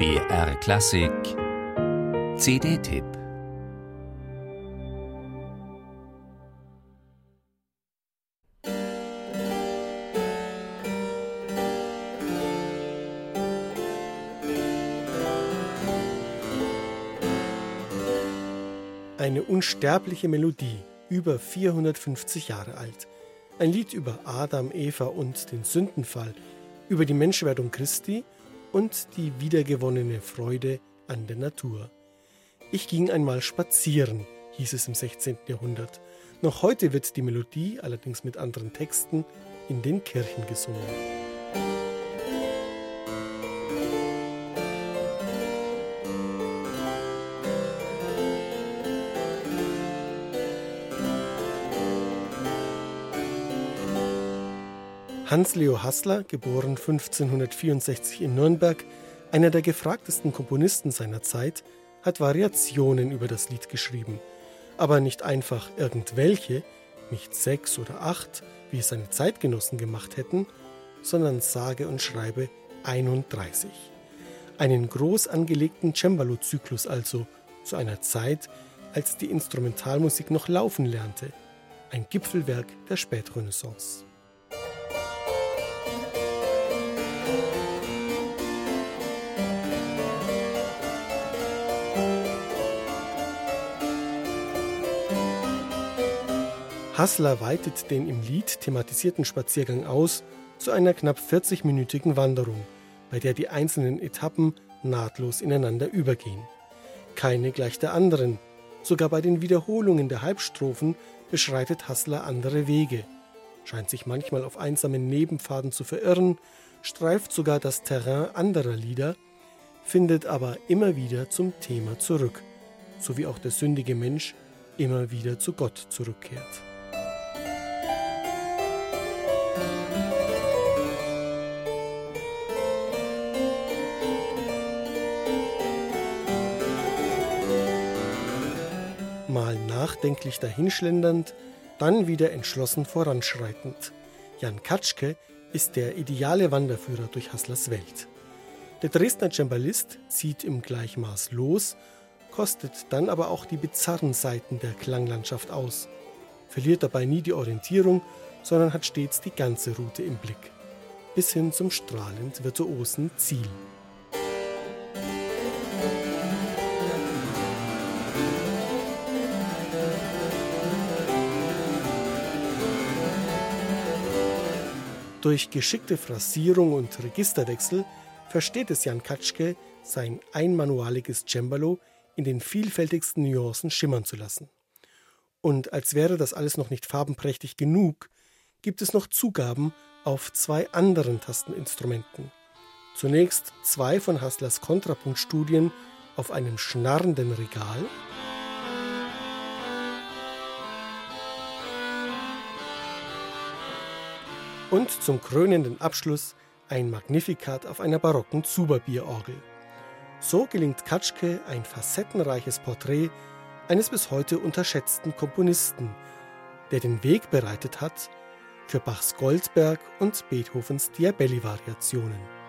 BR Klassik CD-Tipp Eine unsterbliche Melodie, über 450 Jahre alt. Ein Lied über Adam, Eva und den Sündenfall, über die Menschwerdung Christi und die wiedergewonnene Freude an der Natur. Ich ging einmal spazieren, hieß es im 16. Jahrhundert. Noch heute wird die Melodie, allerdings mit anderen Texten, in den Kirchen gesungen. Hans-Leo Hassler, geboren 1564 in Nürnberg, einer der gefragtesten Komponisten seiner Zeit, hat Variationen über das Lied geschrieben. Aber nicht einfach irgendwelche, nicht sechs oder acht, wie es seine Zeitgenossen gemacht hätten, sondern sage und schreibe 31. Einen groß angelegten Cembalo-Zyklus also, zu einer Zeit, als die Instrumentalmusik noch laufen lernte. Ein Gipfelwerk der Spätrenaissance. Hassler weitet den im Lied thematisierten Spaziergang aus zu einer knapp 40-minütigen Wanderung, bei der die einzelnen Etappen nahtlos ineinander übergehen. Keine gleich der anderen. Sogar bei den Wiederholungen der Halbstrophen beschreitet Hassler andere Wege, scheint sich manchmal auf einsamen Nebenpfaden zu verirren, streift sogar das Terrain anderer Lieder, findet aber immer wieder zum Thema zurück, so wie auch der sündige Mensch immer wieder zu Gott zurückkehrt. Nachdenklich dahinschlendernd, dann wieder entschlossen voranschreitend. Jan Katschke ist der ideale Wanderführer durch Hasslers Welt. Der Dresdner Cembalist zieht im Gleichmaß los, kostet dann aber auch die bizarren Seiten der Klanglandschaft aus, verliert dabei nie die Orientierung, sondern hat stets die ganze Route im Blick, bis hin zum strahlend virtuosen Ziel. Durch geschickte Phrasierung und Registerwechsel versteht es Jan Katschke, sein einmanualiges Cembalo in den vielfältigsten Nuancen schimmern zu lassen. Und als wäre das alles noch nicht farbenprächtig genug, gibt es noch Zugaben auf zwei anderen Tasteninstrumenten. Zunächst zwei von Hasslers Kontrapunktstudien auf einem schnarrenden Regal und zum krönenden Abschluss ein Magnifikat auf einer barocken Zuberbierorgel. So gelingt Katschke ein facettenreiches Porträt eines bis heute unterschätzten Komponisten, der den Weg bereitet hat für Bachs Goldberg und Beethovens Diabelli-Variationen.